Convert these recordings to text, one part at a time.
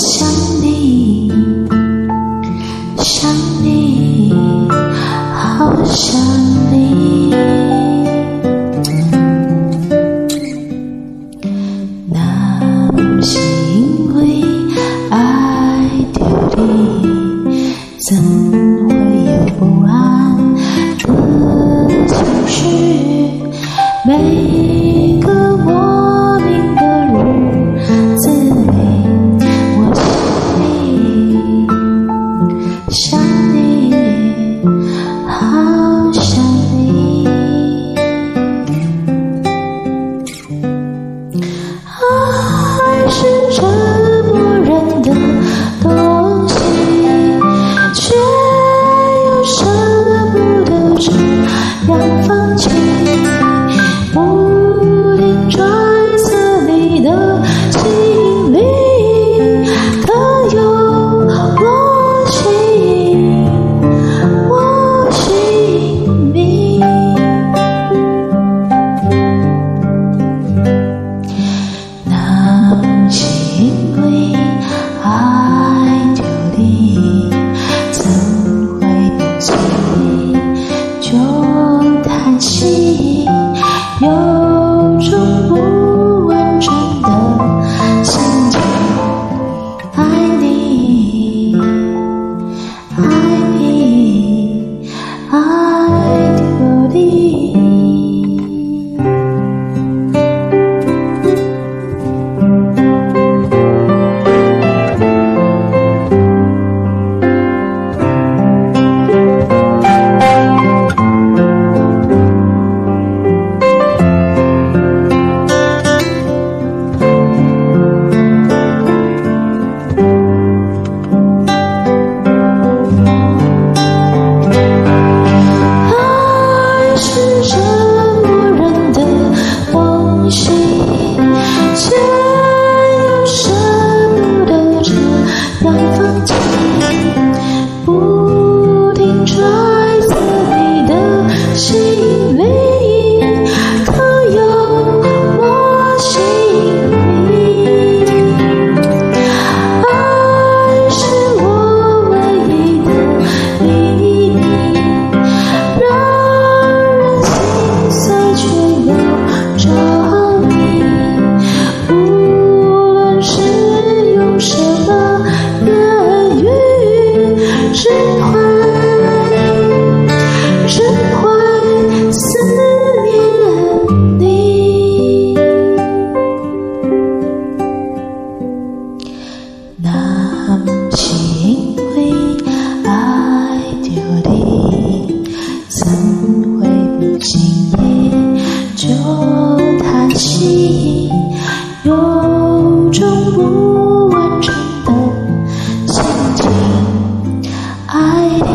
Sunshine. 让风吹。心有种不完整的心情，爱你，爱。你。晚风起。只会，只会思念你。那是因为爱着你，怎会不经意就叹息？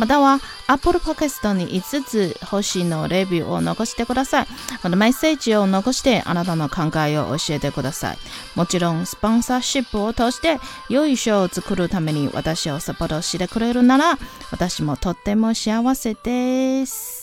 または Apple Podcast に5つ星のレビューを残してください。またメッセージを残してあなたの考えを教えてください。もちろん、スポンサーシップを通して良い賞を作るために私をサポートしてくれるなら私もとっても幸せです。